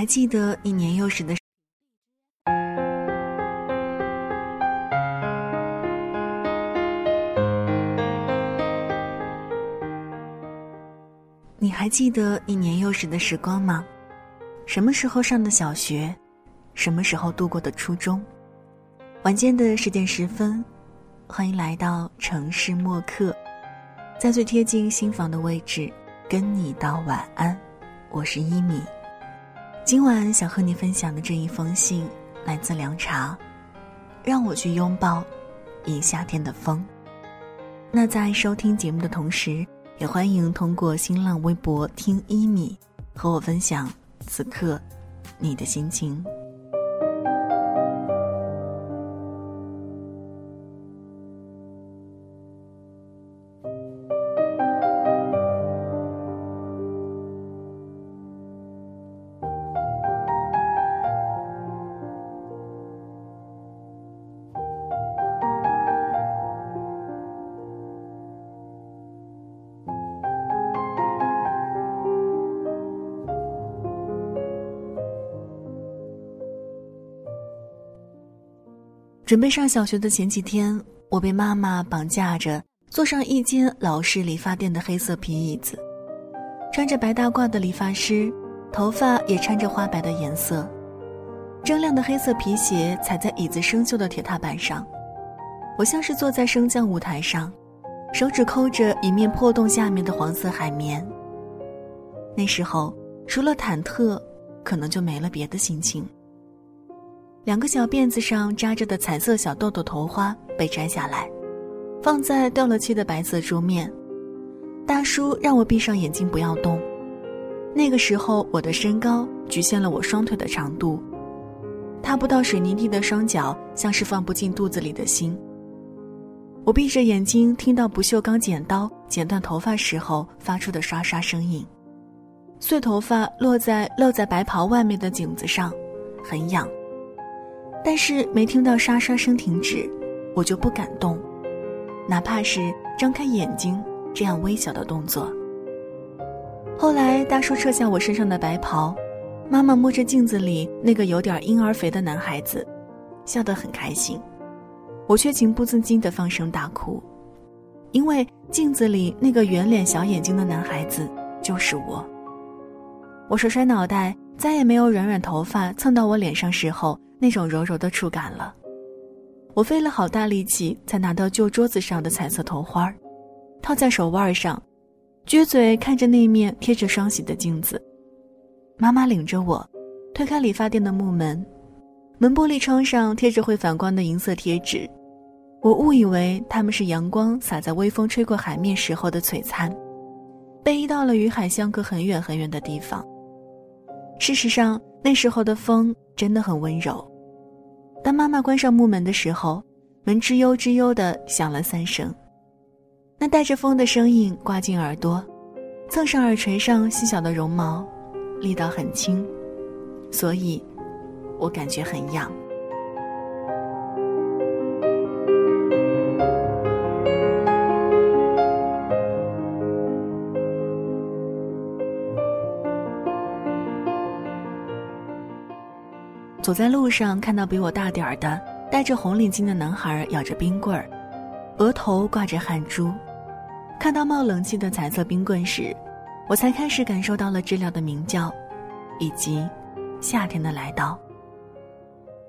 还记得你年幼时的？你还记得你年幼时的时光吗？什么时候上的小学？什么时候度过的初中？晚间的十点十分，欢迎来到城市默客，在最贴近心房的位置，跟你道晚安。我是一米。今晚想和你分享的这一封信来自凉茶，让我去拥抱一夏天的风。那在收听节目的同时。也欢迎通过新浪微博“听一米”和我分享此刻你的心情。准备上小学的前几天，我被妈妈绑架着坐上一间老式理发店的黑色皮椅子，穿着白大褂的理发师，头发也掺着花白的颜色，铮亮的黑色皮鞋踩在椅子生锈的铁踏板上，我像是坐在升降舞台上，手指抠着一面破洞下面的黄色海绵。那时候，除了忐忑，可能就没了别的心情。两个小辫子上扎着的彩色小豆豆头花被摘下来，放在掉了漆的白色桌面。大叔让我闭上眼睛不要动。那个时候我的身高局限了我双腿的长度，踏不到水泥地的双脚像是放不进肚子里的心。我闭着眼睛听到不锈钢剪刀剪断头发时候发出的刷刷声音，碎头发落在露在白袍外面的颈子上，很痒。但是没听到沙沙声停止，我就不敢动，哪怕是张开眼睛这样微小的动作。后来大叔撤下我身上的白袍，妈妈摸着镜子里那个有点婴儿肥的男孩子，笑得很开心，我却情不自禁地放声大哭，因为镜子里那个圆脸小眼睛的男孩子就是我。我甩甩脑袋，再也没有软软头发蹭到我脸上时候。那种柔柔的触感了，我费了好大力气才拿到旧桌子上的彩色头花套在手腕上，撅嘴看着那面贴着双喜的镜子。妈妈领着我，推开理发店的木门，门玻璃窗上贴着会反光的银色贴纸，我误以为他们是阳光洒在微风吹过海面时候的璀璨，被移到了与海相隔很远很远的地方。事实上，那时候的风真的很温柔。当妈妈关上木门的时候，门吱悠吱悠的响了三声，那带着风的声音刮进耳朵，蹭上耳垂上细小的绒毛，力道很轻，所以，我感觉很痒。走在路上，看到比我大点儿的戴着红领巾的男孩咬着冰棍儿，额头挂着汗珠。看到冒冷气的彩色冰棍时，我才开始感受到了知了的鸣叫，以及夏天的来到。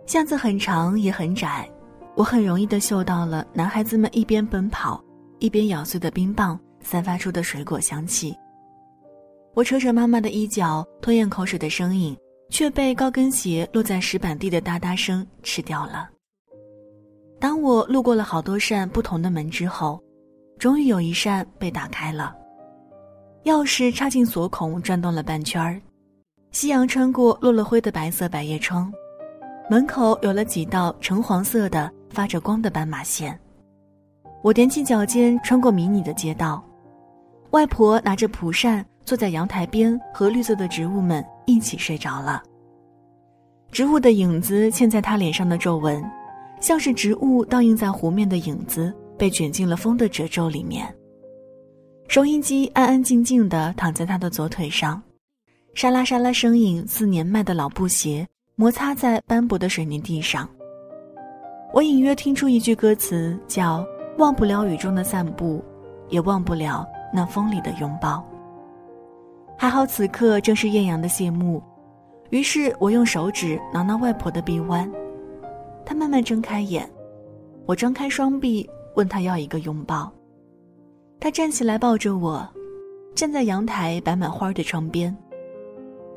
巷子很长也很窄，我很容易的嗅到了男孩子们一边奔跑一边咬碎的冰棒散发出的水果香气。我扯扯妈妈的衣角，吞咽口水的声音。却被高跟鞋落在石板地的哒哒声吃掉了。当我路过了好多扇不同的门之后，终于有一扇被打开了。钥匙插进锁孔，转动了半圈儿，夕阳穿过落了灰的白色百叶窗，门口有了几道橙黄色的发着光的斑马线。我踮起脚尖穿过迷你的街道，外婆拿着蒲扇坐在阳台边，和绿色的植物们。一起睡着了。植物的影子嵌在他脸上的皱纹，像是植物倒映在湖面的影子，被卷进了风的褶皱里面。收音机安安静静地躺在他的左腿上，沙拉沙拉声音似年迈的老布鞋摩擦在斑驳的水泥地上。我隐约听出一句歌词，叫“忘不了雨中的散步，也忘不了那风里的拥抱”。还好此刻正是艳阳的谢幕，于是我用手指挠挠外婆的臂弯，她慢慢睁开眼，我张开双臂问她要一个拥抱。她站起来抱着我，站在阳台摆满花的窗边，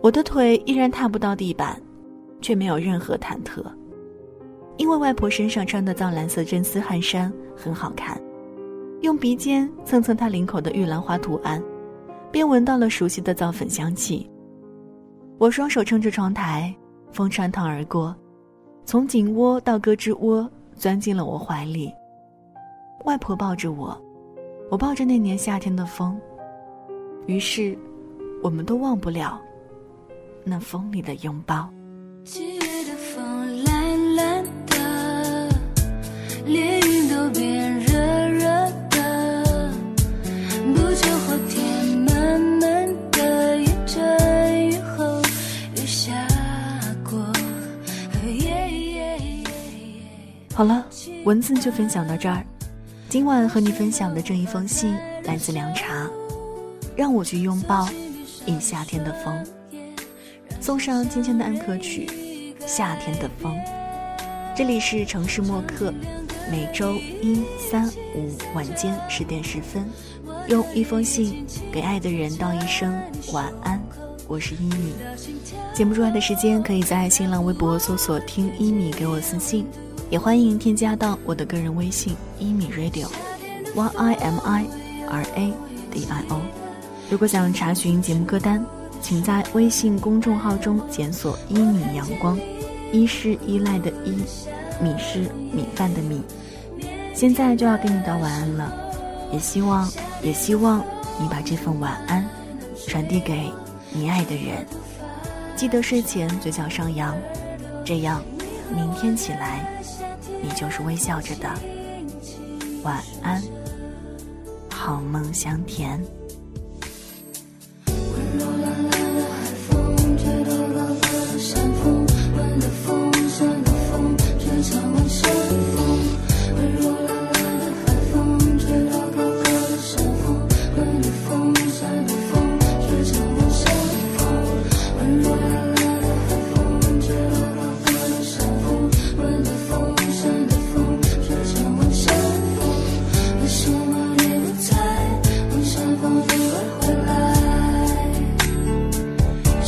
我的腿依然踏不到地板，却没有任何忐忑。因为外婆身上穿的藏蓝色真丝汗衫很好看，用鼻尖蹭蹭她领口的玉兰花图案，便闻到了熟悉的皂粉香气。我双手撑着窗台，风穿堂而过，从颈窝到胳肢窝，钻进了我怀里。外婆抱着我，我抱着那年夏天的风。于是，我们都忘不了那风里的拥抱。好文字就分享到这儿。今晚和你分享的这一封信来自凉茶，让我去拥抱一夏天的风。送上今天的安可曲《夏天的风》。这里是城市默客，每周一、三、五晚间十点十分，用一封信给爱的人道一声晚安。我是一米。节目之外的时间，可以在新浪微博搜索“听一米”给我私信。也欢迎添加到我的个人微信一米 radio，y i m i r a d i o。如果想查询节目歌单，请在微信公众号中检索“一米阳光”，一是依赖的依，米是米饭的米。现在就要跟你道晚安了，也希望也希望你把这份晚安传递给你爱的人。记得睡前嘴角上扬，这样明天起来。你就是微笑着的，晚安，好梦香甜。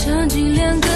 曾经两个